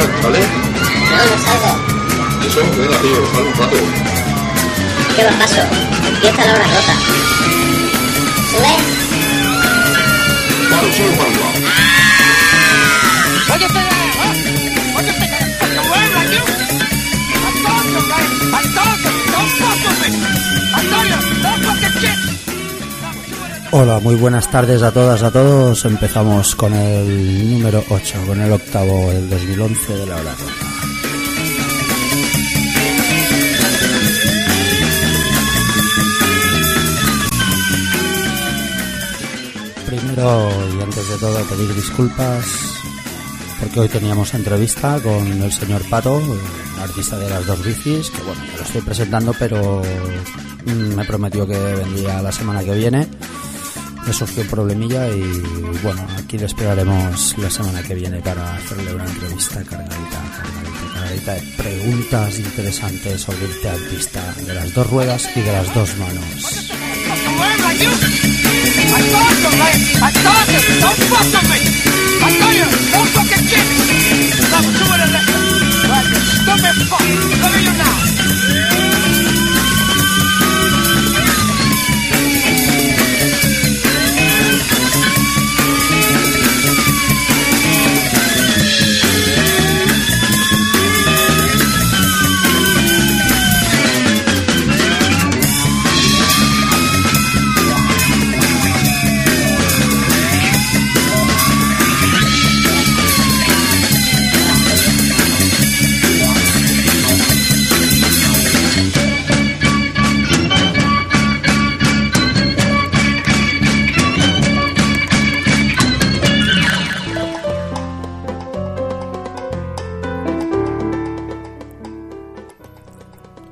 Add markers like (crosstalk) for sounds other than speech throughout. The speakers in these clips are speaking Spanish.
Sí, va, ¿sale? No, no salgo. Eso, venga, tío, sale un rato. ¿Qué va paso? Empieza la hora rota. ¿Sube? Vale, sube para Hola, muy buenas tardes a todas, a todos. Empezamos con el número 8, con el octavo del 2011 de la hora. Primero y antes de todo pedir disculpas porque hoy teníamos entrevista con el señor Pato, artista de las dos bicis, que bueno, lo estoy presentando, pero me prometió que vendría la semana que viene. Le surgió un problemilla y bueno, aquí le esperaremos la semana que viene para hacerle una entrevista cargadita, cargadita, cargadita de preguntas interesantes sobre este artista de las dos ruedas y de las dos manos.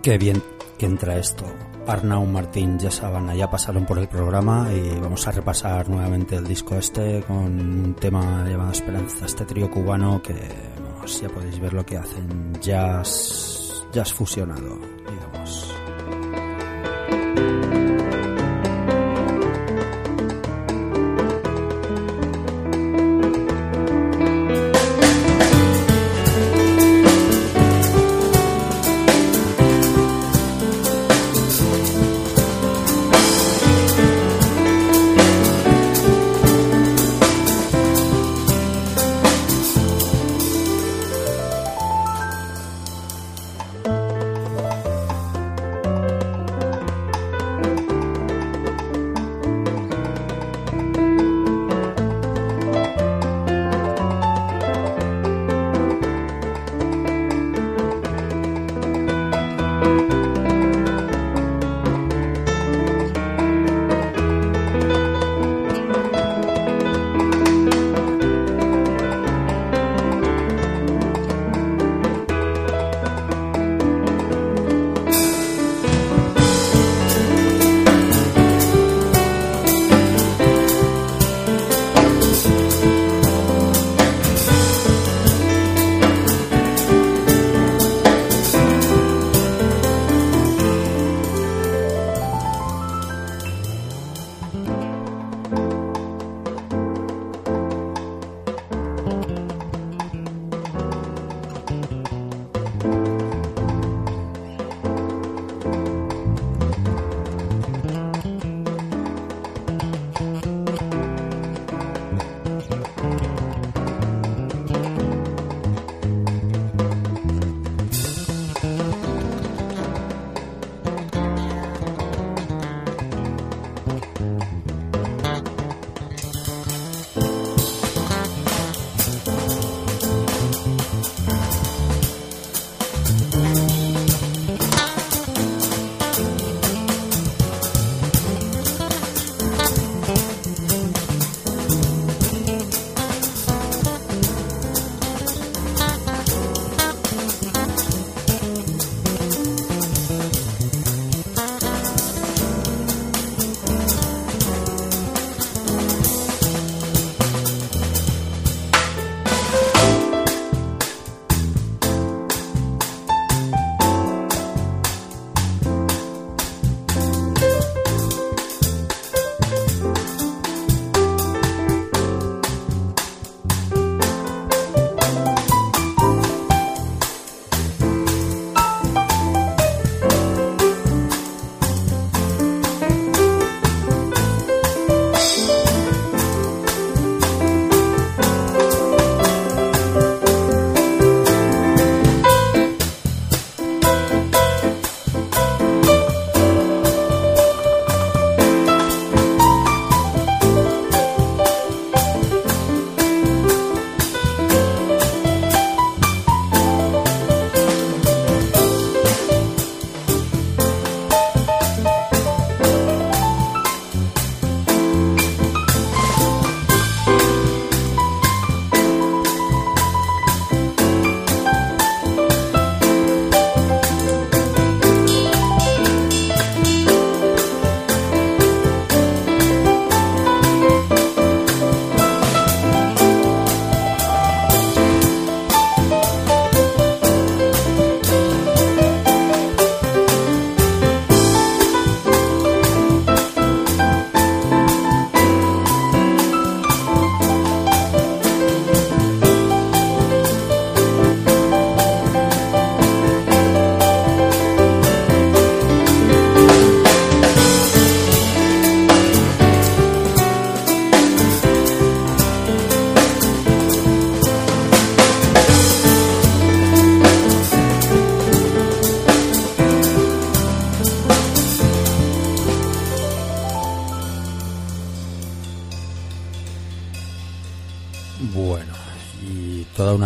Qué bien que entra esto. Arnau, Martín, ya Sabana ya pasaron por el programa y vamos a repasar nuevamente el disco este con un tema llamado Esperanza, este trío cubano que ya podéis ver lo que hacen, jazz, jazz fusionado,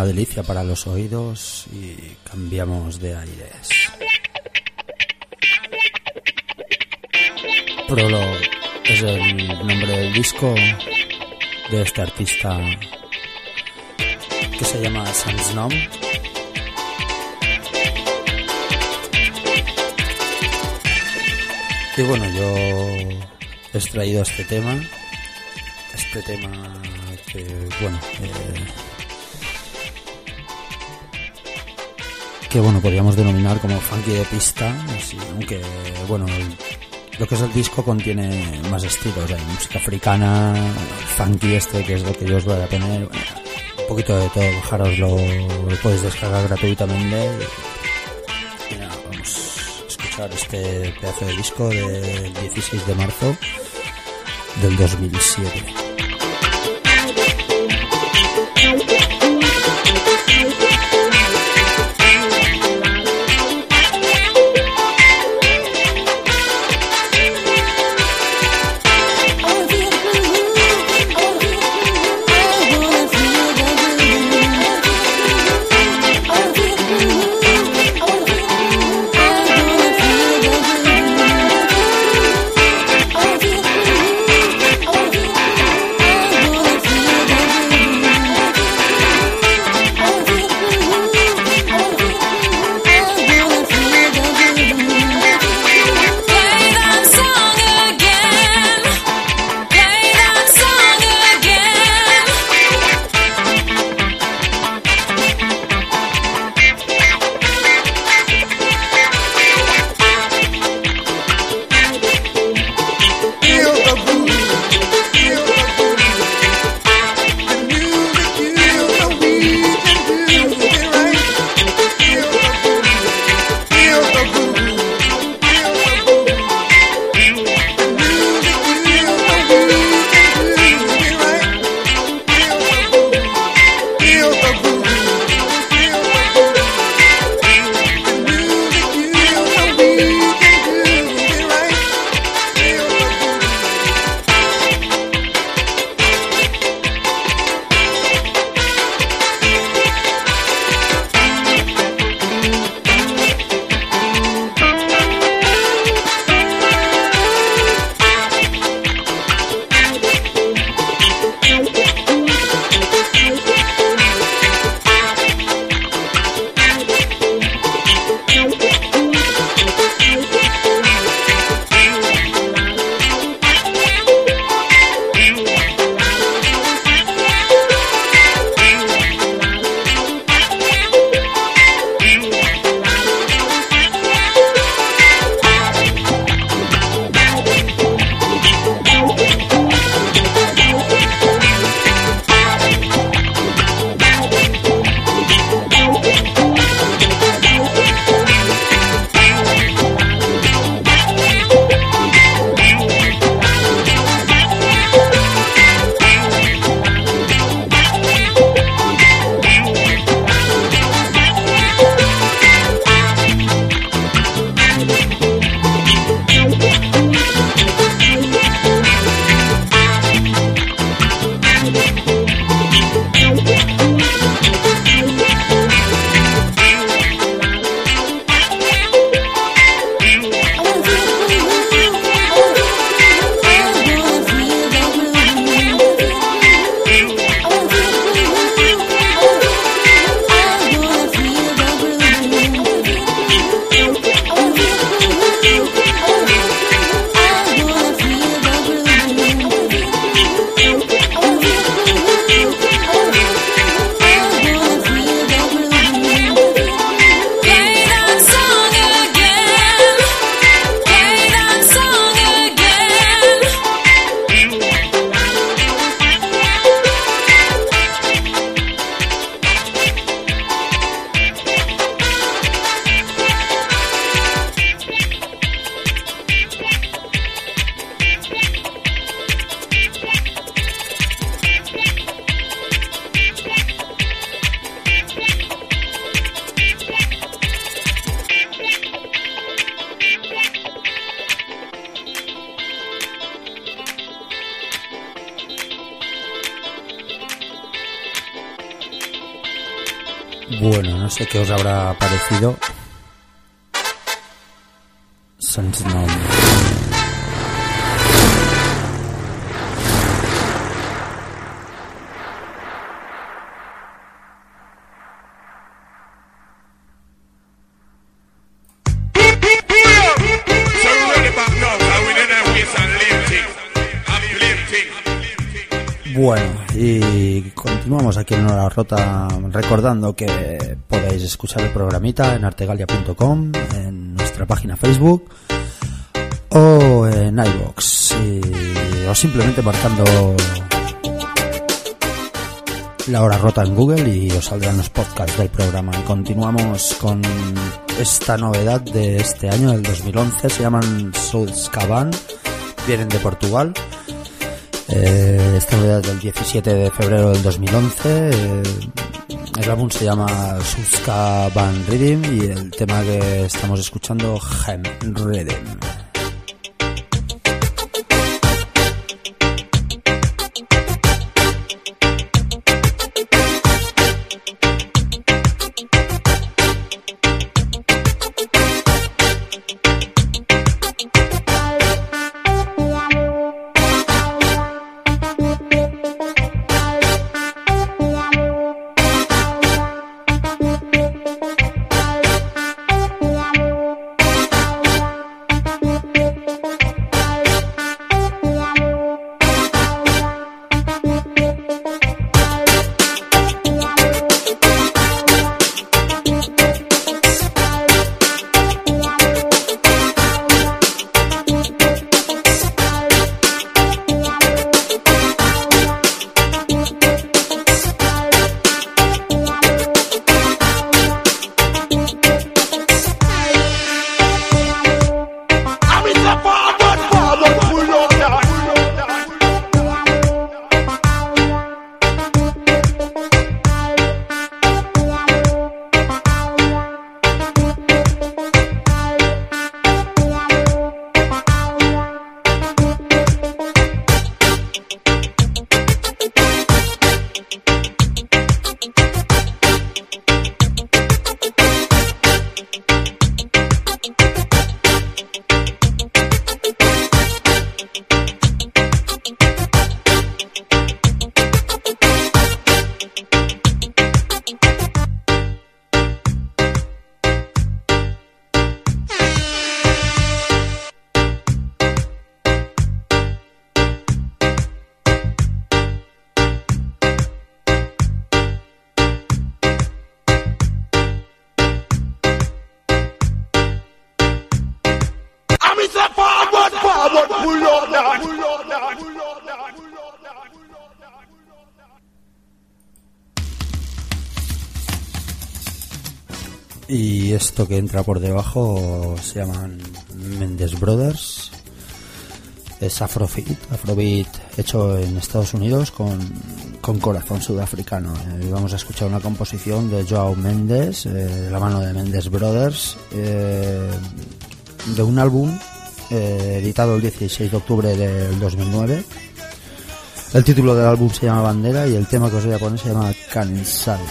delicia para los oídos y cambiamos de aires. Prologue es el nombre del disco de este artista que se llama Sans Nom. Y bueno, yo he extraído este tema, este tema que, bueno, eh, que bueno, podríamos denominar como funky de pista, así, aunque bueno, lo que es el disco contiene más estilos, hay música africana, funky este, que es lo que yo os voy a poner, bueno, un poquito de todo, bajaroslo, lo podéis descargar gratuitamente. Y nada, vamos a escuchar este pedazo de disco del 16 de marzo del 2007. Bueno, no sé qué os habrá parecido. En Hora Rota recordando que podéis escuchar el programita en artegalia.com, en nuestra página Facebook o en iVoox y- o simplemente marcando la hora rota en Google y os saldrán los podcasts del programa. Y continuamos con esta novedad de este año, del 2011, se llaman Southscaban, vienen de Portugal. Eh, esta novedad del 17 de febrero del 2011. eh, el álbum se llama Suska Van Rhythm y el tema que estamos escuchando, Hem Rhythm. Que entra por debajo se llaman Mendes Brothers. Es Afrobeat, Afrobeat hecho en Estados Unidos con, con corazón sudafricano. Eh, vamos a escuchar una composición de Joao Mendes, eh, la mano de Mendes Brothers, eh, de un álbum editado el 16 de octubre del 2009. El título del álbum se llama Bandera y el tema que os voy a poner se llama Cansado.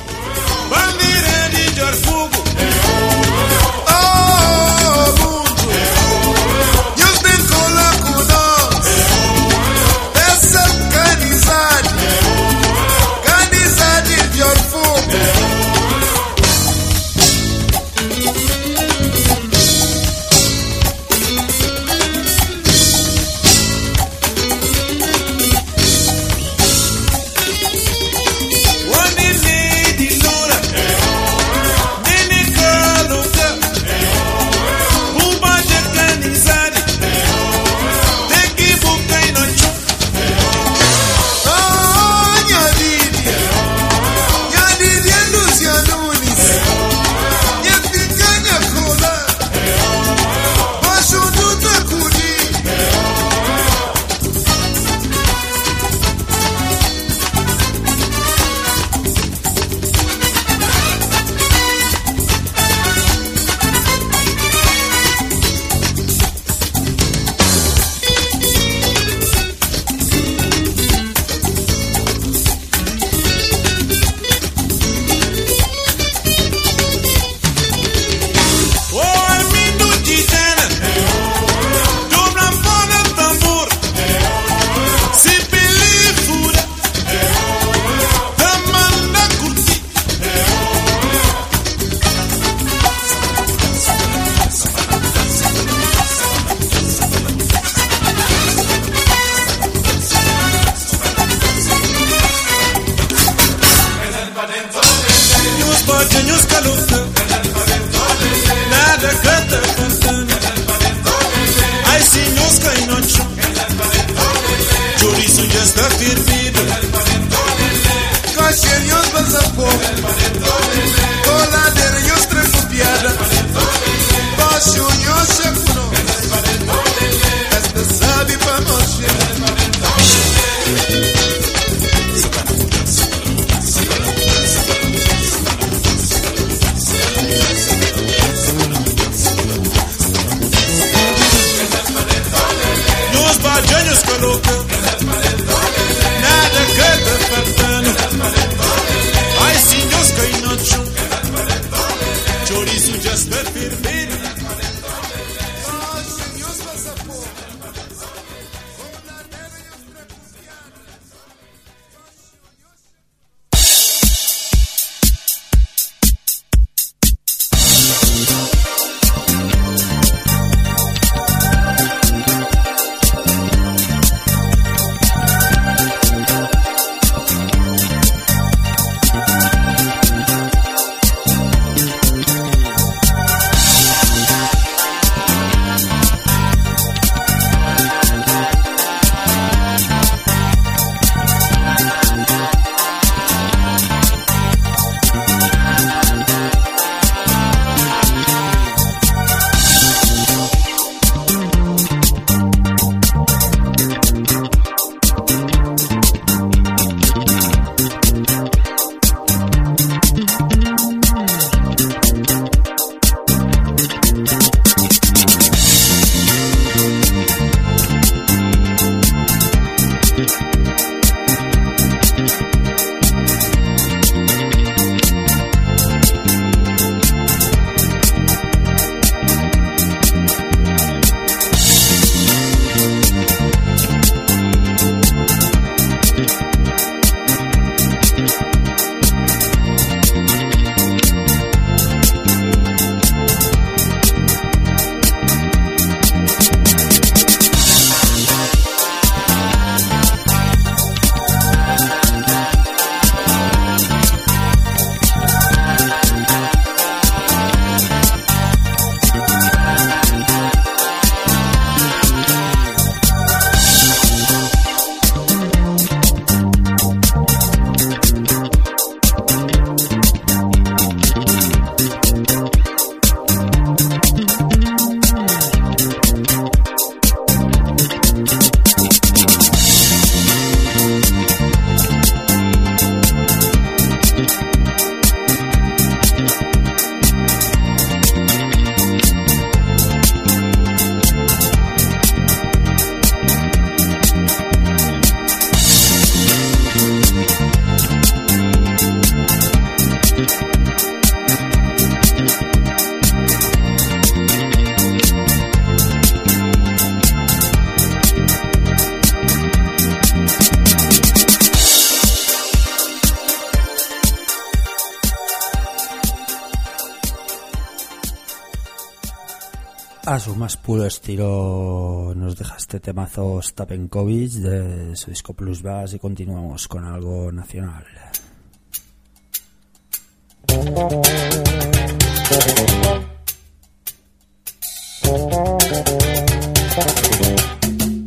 Estilo nos deja este temazo Stapenkovic de su disco Plus Bass y continuamos con algo nacional.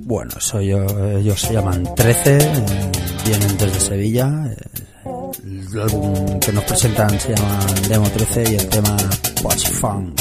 Bueno, soy yo, ellos se llaman 13, eh, vienen desde Sevilla. El álbum que nos presentan se llama Demo 13 y el tema Watch Funk.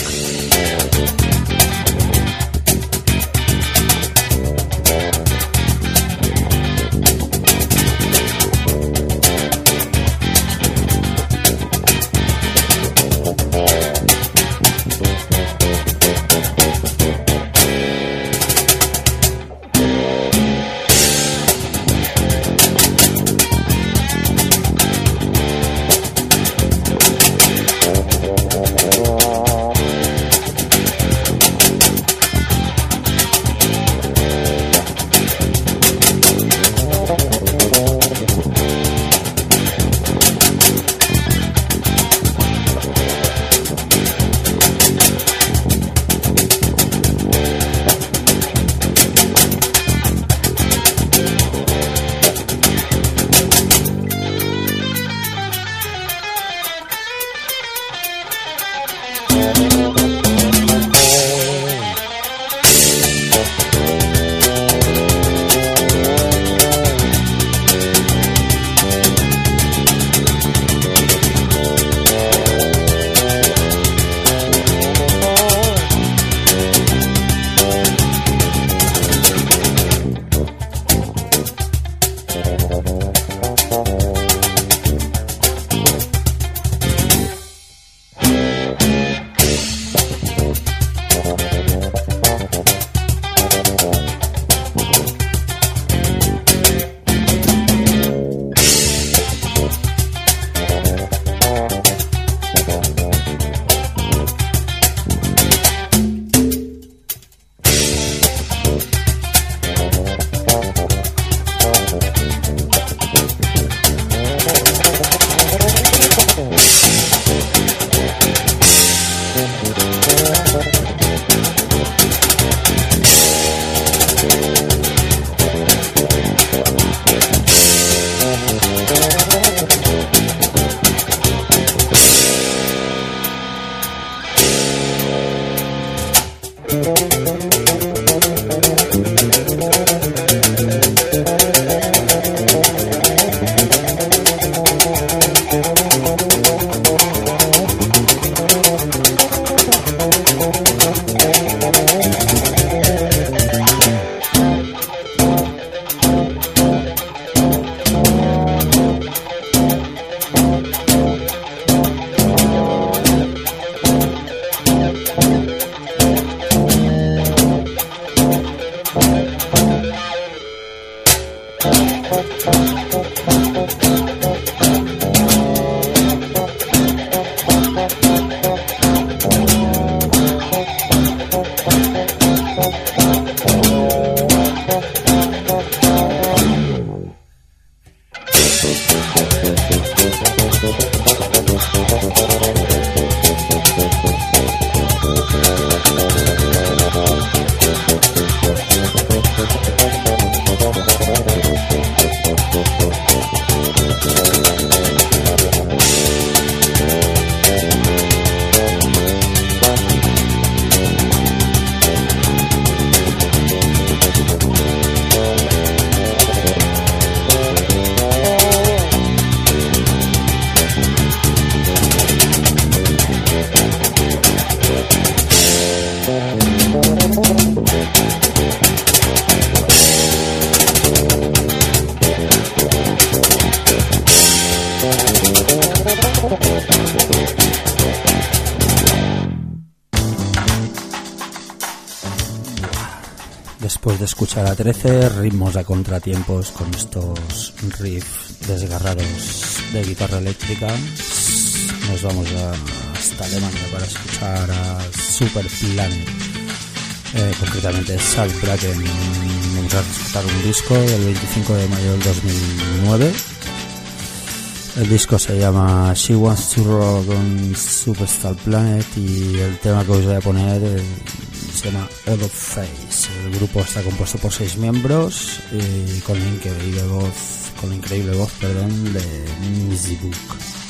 13 ritmos a contratiempos con estos riffs desgarrados de guitarra eléctrica, nos vamos hasta Alemania para escuchar a Super Planet, eh, concretamente Salt Bracken. Vamos a escuchar un disco del 25 de mayo del 2009. El disco se llama She Wants to Rock on Superstar Planet y el tema que os voy a poner se All of Face. El grupo está compuesto por seis miembros y con la increíble voz, con la increíble voz, perdón, de Missy Book.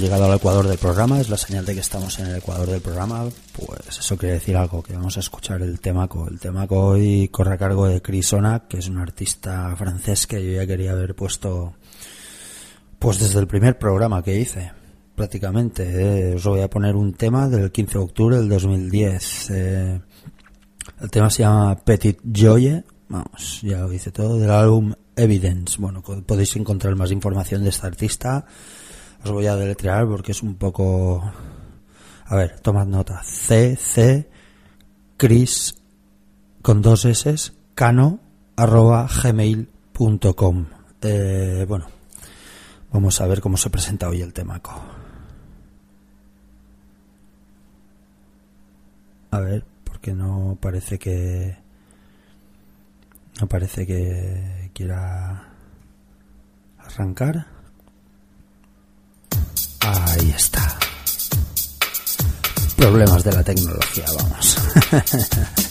Llegado al ecuador del programa, es la señal de que estamos en el ecuador del programa, pues eso quiere decir algo, que vamos a escuchar el temaco. El temaco hoy corre a cargo de Chris Onak, que es un artista francés que yo ya quería haber puesto pues desde el primer programa que hice, prácticamente. eh. Os voy a poner un tema del 15 de octubre del 2010. eh. el tema se llama Petit Joye, vamos, ya lo dice todo, del álbum Evidence. Bueno, podéis encontrar más información de este artista. Os voy a deletrear porque es un poco... A ver, tomad nota. C, C, Chris, con dos S, cano, arroba gmail.com. Eh, bueno, vamos a ver cómo se presenta hoy el temaco. A ver, porque no parece que... No parece que quiera arrancar. Ahí está. Problemas de la tecnología, vamos. (laughs)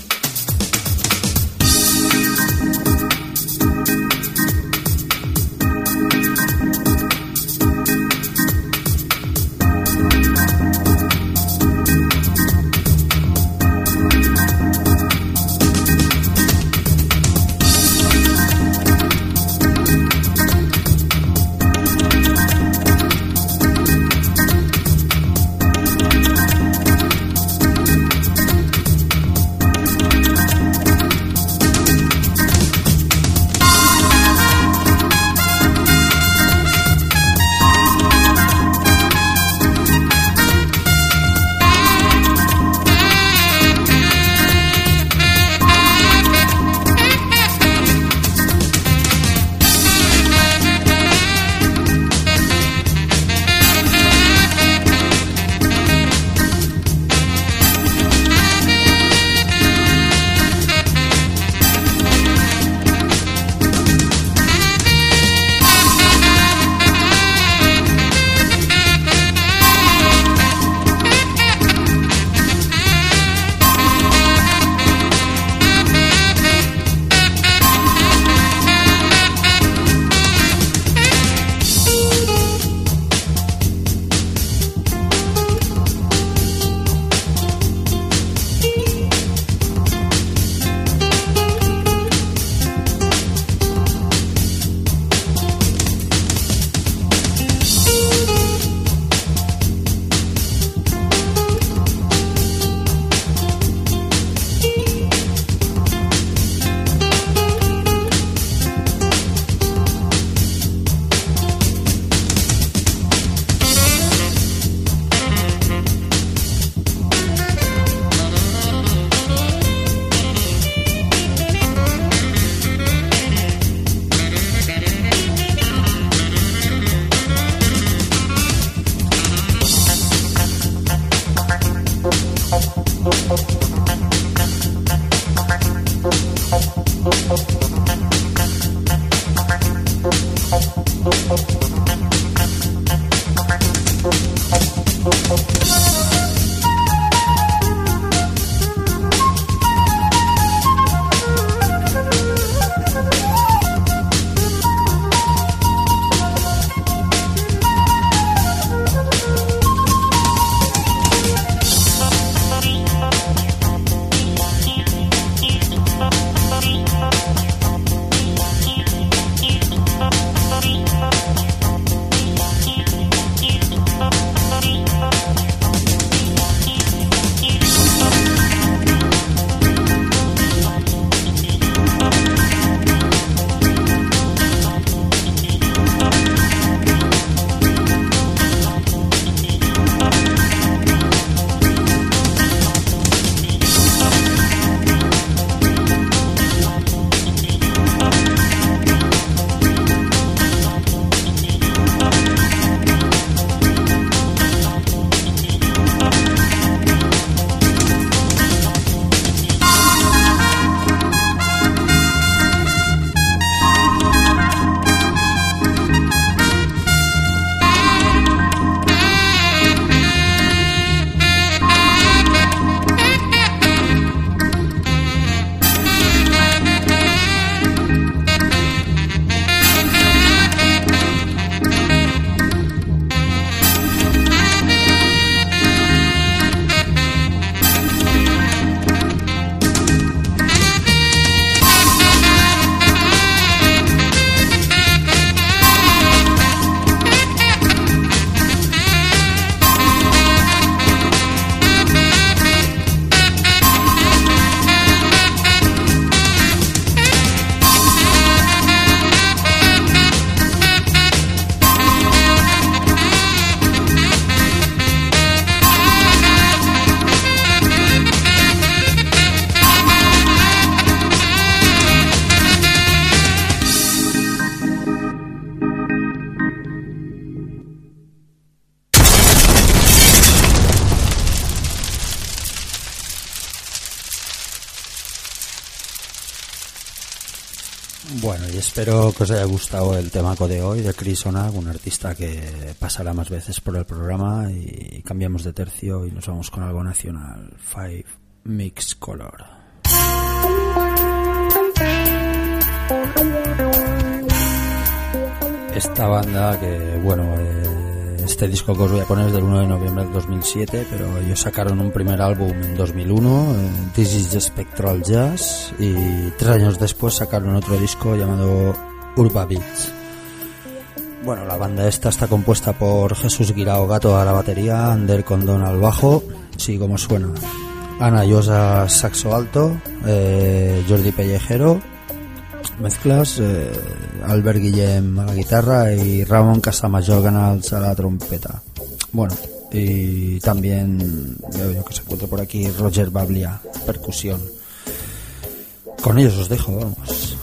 que os haya gustado el temaco de hoy de Chris Onag, un artista que pasará más veces por el programa y cambiamos de tercio y nos vamos con algo nacional. Five Mix Color. Esta banda que, bueno, eh, este disco que os voy a poner es del 1 de noviembre del 2007, pero ellos sacaron un primer álbum en 2001, eh, This is the Spectral Jazz, y tres años después sacaron otro disco llamado Urba Beats. Bueno, la banda esta está compuesta por Jesús Guirao Gato a la batería, Ander Condón al bajo, sí como suena, Ana Llosa saxo alto, eh, Jordi Pellejero, mezclas, eh, Albert Guillem a la guitarra y Ramón Casamayor Canals a la trompeta. Bueno, y también veo yo que se encuentra por aquí Roger Bablia, percusión. Con ellos os dejo, vamos.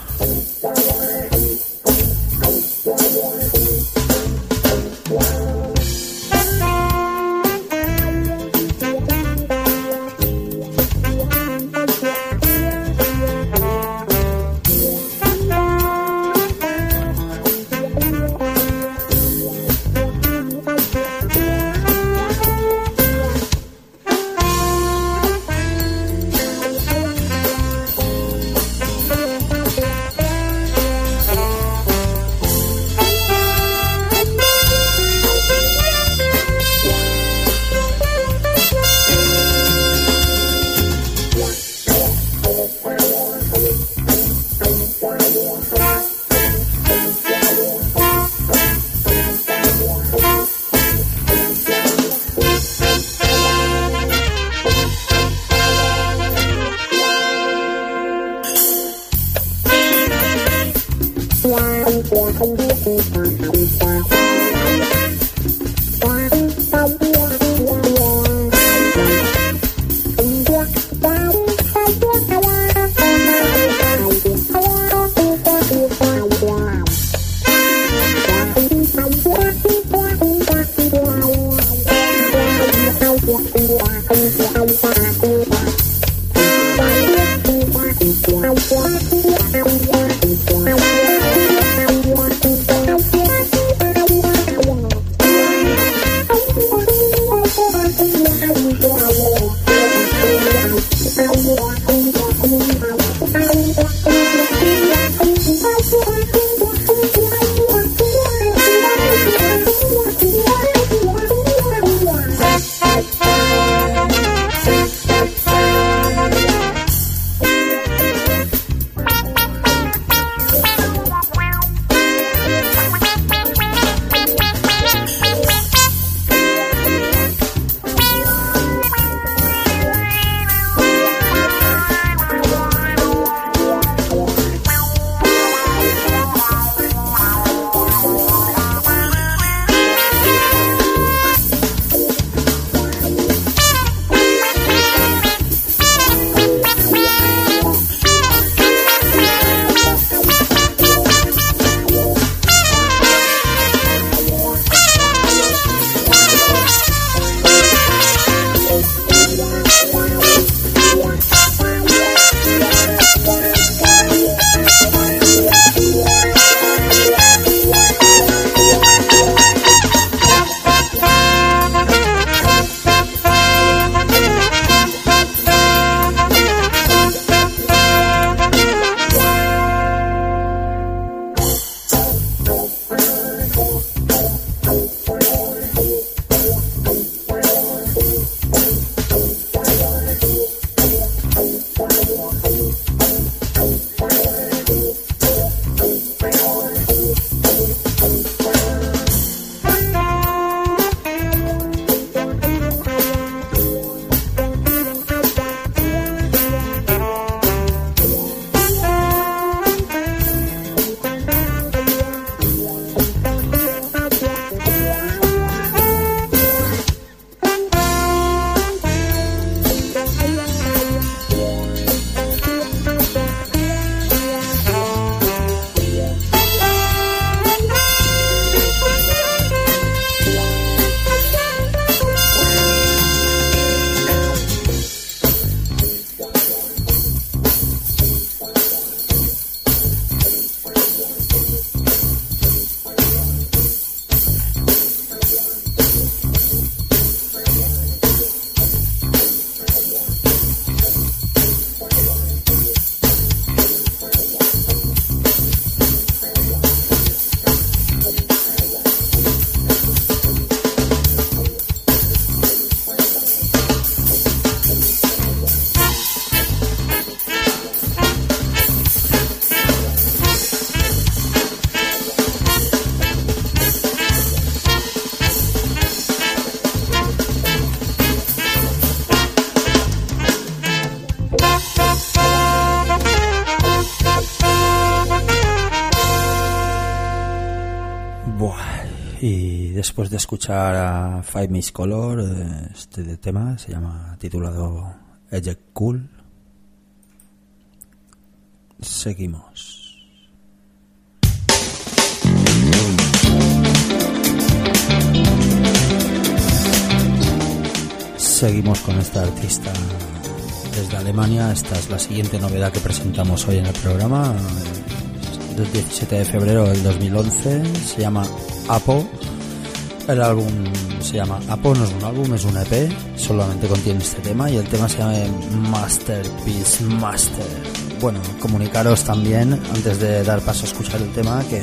Después de escuchar a Five Miss Color, eh, este tema se llama titulado Eject Cool. Seguimos. Seguimos con esta artista desde Alemania. Esta es la siguiente novedad que presentamos hoy en el programa. Del 17 de febrero del 2011. Se llama Apo. El álbum se llama Apo, no es un álbum, es un EP. Solamente contiene este tema y el tema se llama Masterpiece Master. Bueno, comunicaros también, antes de dar paso a escuchar el tema, que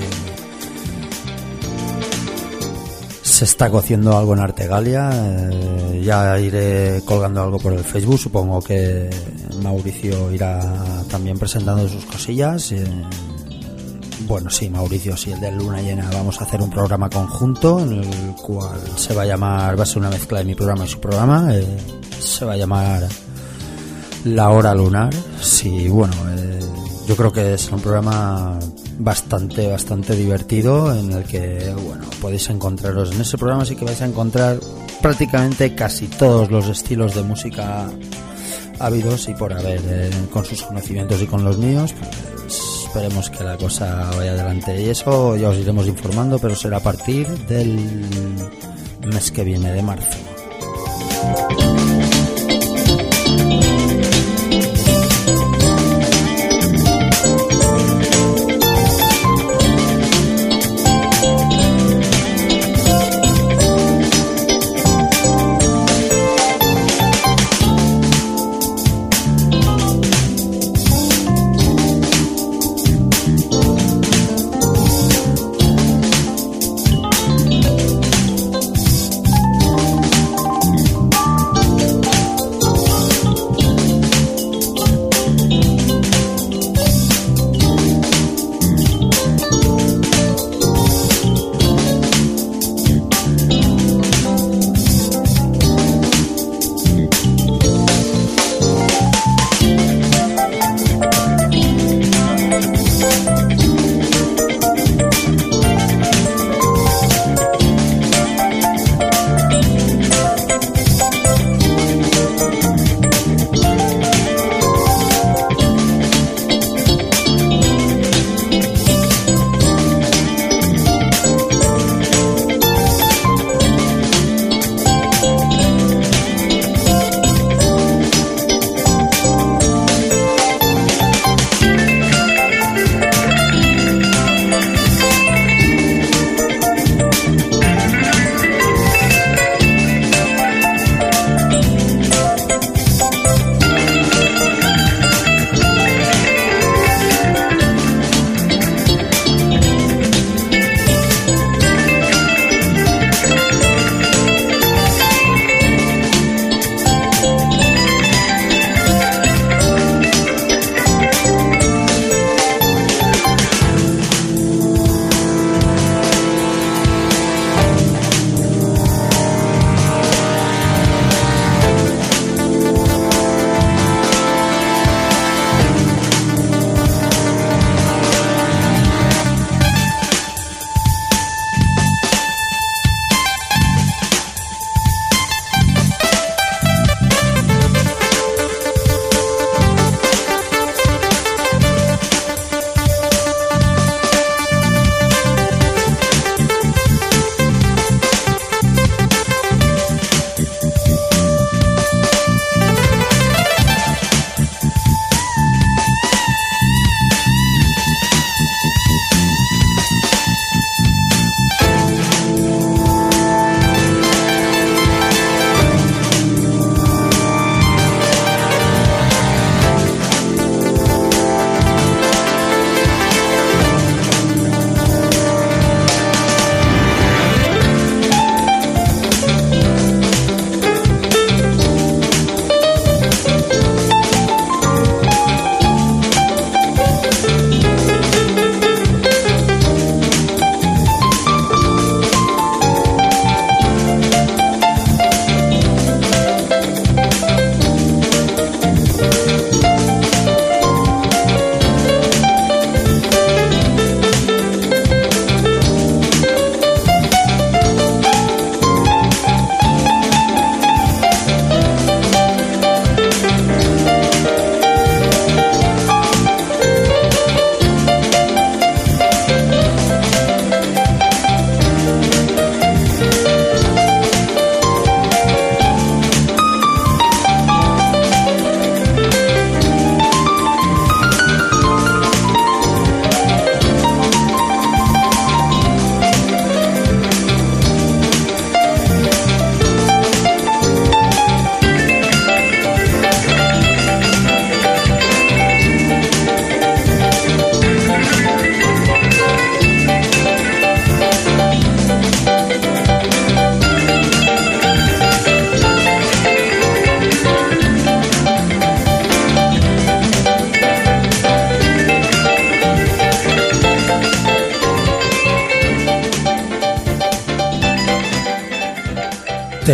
se está cociendo algo en Artegalia. eh, ya iré colgando algo por el Facebook. Supongo que Mauricio irá también presentando sus cosillas. eh, bueno, sí, Mauricio, sí, el de Luna Llena. Vamos a hacer un programa conjunto en el cual se va a llamar, va a ser una mezcla de mi programa y su programa. eh, se va a llamar La Hora Lunar. Sí, bueno, eh, yo creo que es un programa bastante, bastante divertido en el que, bueno, podéis encontraros. En ese programa sí que vais a encontrar prácticamente casi todos los estilos de música habidos y por haber, eh, con sus conocimientos y con los míos. Esperemos que la cosa vaya adelante y eso ya os iremos informando, pero será a partir del mes que viene, de marzo.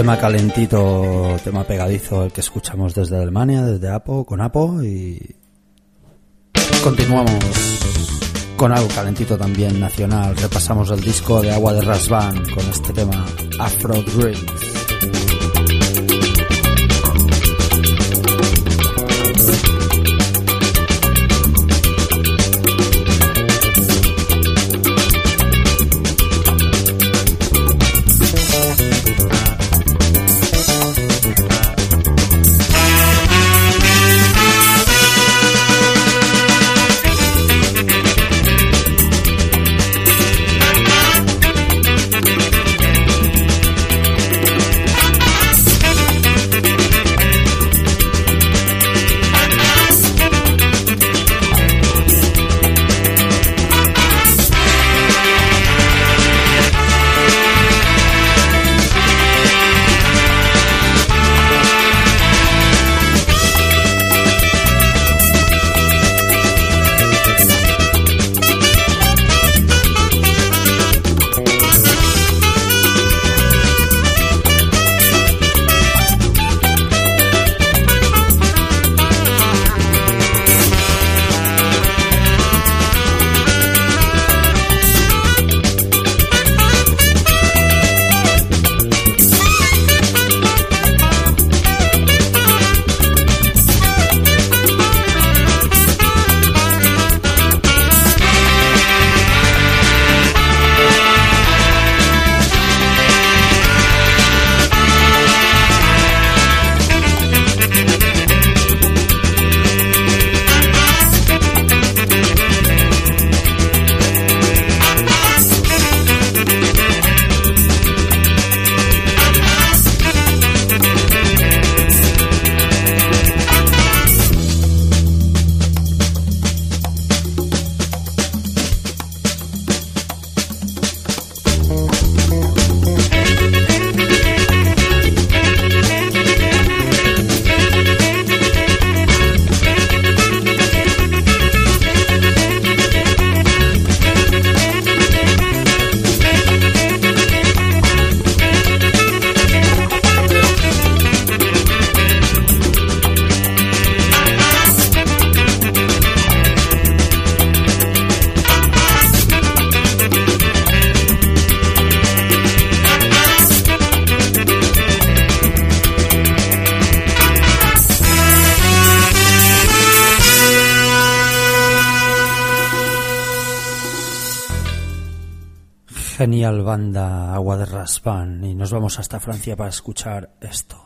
Tema calentito, tema pegadizo, el que escuchamos desde Alemania, desde Apo, con Apo y continuamos con algo calentito también nacional. Repasamos el disco de Agua de Rasvan con este tema Afro Dreams. Genial banda Agua de Raspan y nos vamos hasta Francia para escuchar esto.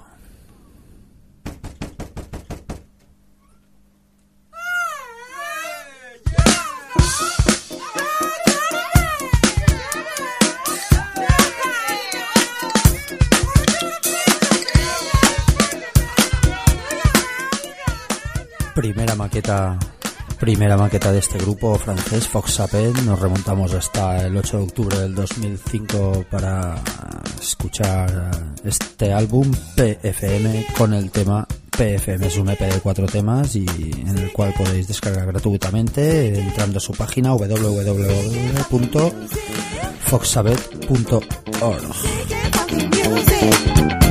Primera maqueta primera maqueta de este grupo francés, Fox. Nos remontamos hasta el 8 de octubre del 2005 para escuchar este álbum PFM con el tema PFM. Es un EP de cuatro temas y en el cual podéis descargar gratuitamente entrando a su página www.foxsabet.org.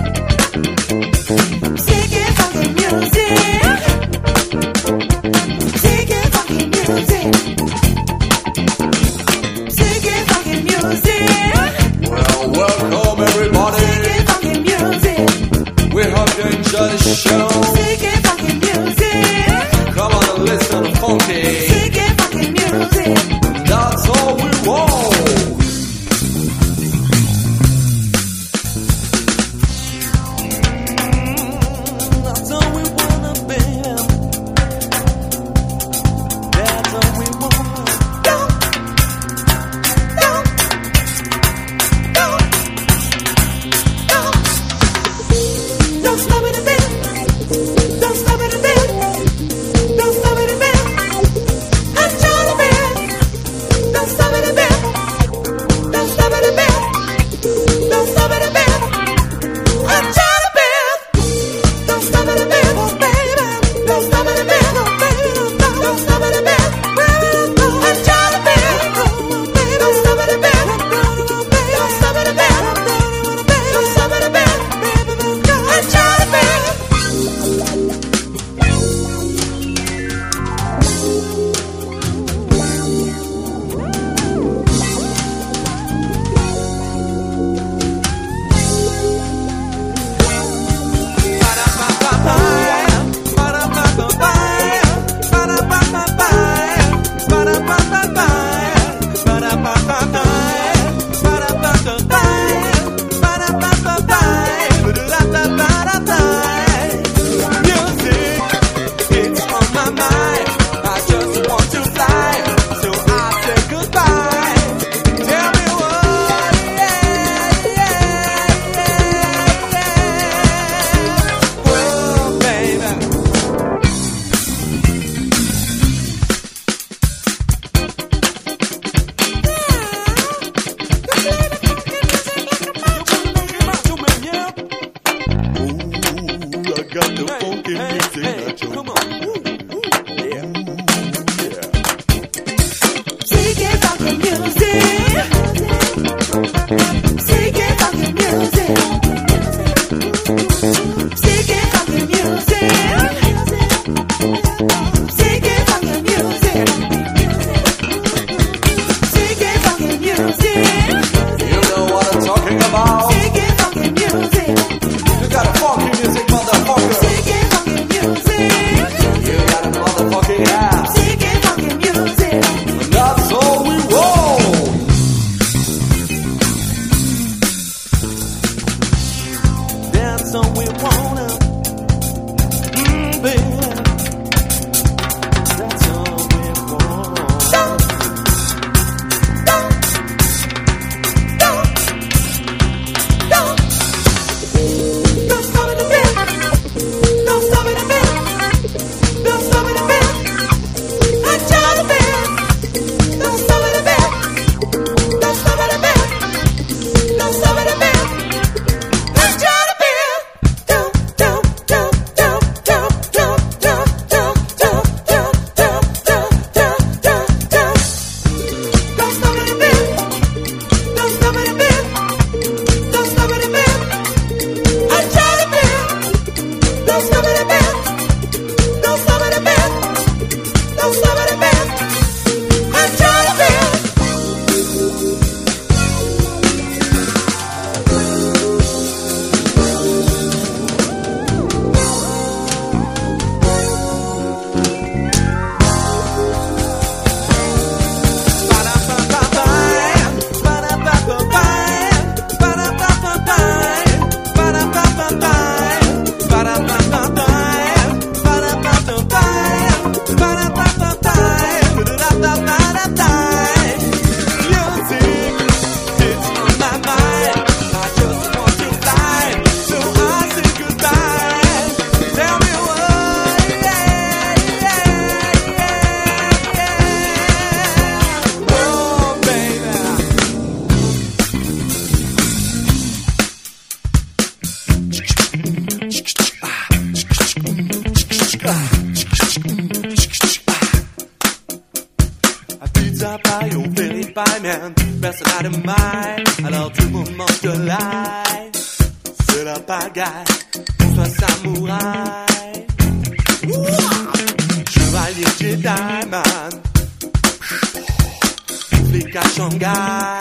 Flic à Shanghai.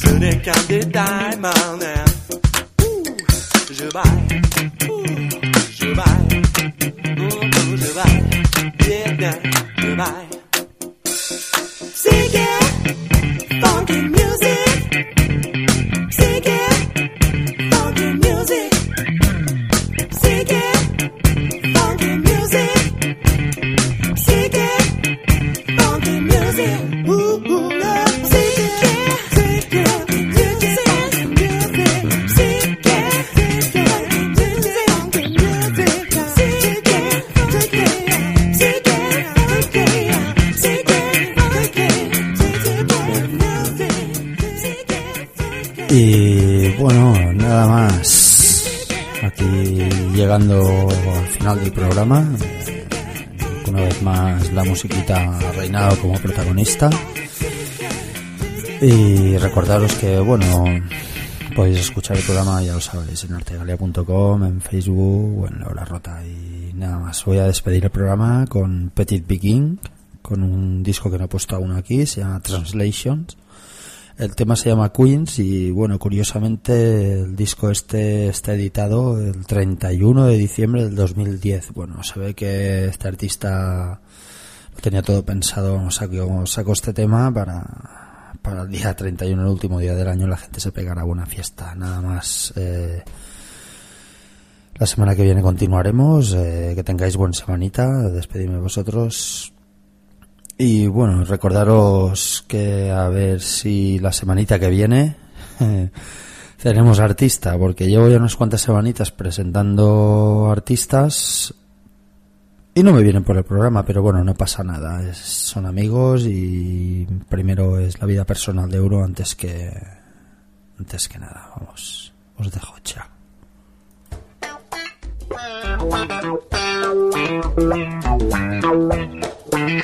Ce n'est qu'un détail, man. Ouh, Je baille. Final del programa. Una vez más la musiquita ha reinado como protagonista. Y recordaros que, bueno, podéis escuchar el programa, ya lo sabéis, en artegalia.com, en Facebook o en La Hora Rota. Y nada más, voy a despedir el programa con Petit Begin, con un disco que no he puesto aún aquí, se llama Translations. El tema se llama Queens y bueno, curiosamente el disco este está editado el 31 de diciembre del 2010. Bueno, se ve que este artista tenía todo pensado, sacó, sacó este tema para, para el día 31, el último día del año, la gente se pegará buena fiesta. Nada más. eh, la semana que viene continuaremos. eh, que tengáis buena semanita. Despedidme vosotros. Y bueno, recordaros que a ver si la semanita que viene (laughs) tenemos artista, porque llevo ya unas cuantas semanitas presentando artistas y no me vienen por el programa, pero bueno, no pasa nada. Son amigos y primero es la vida personal de Euro antes que antes que nada. Vamos, os dejo chao. Wow.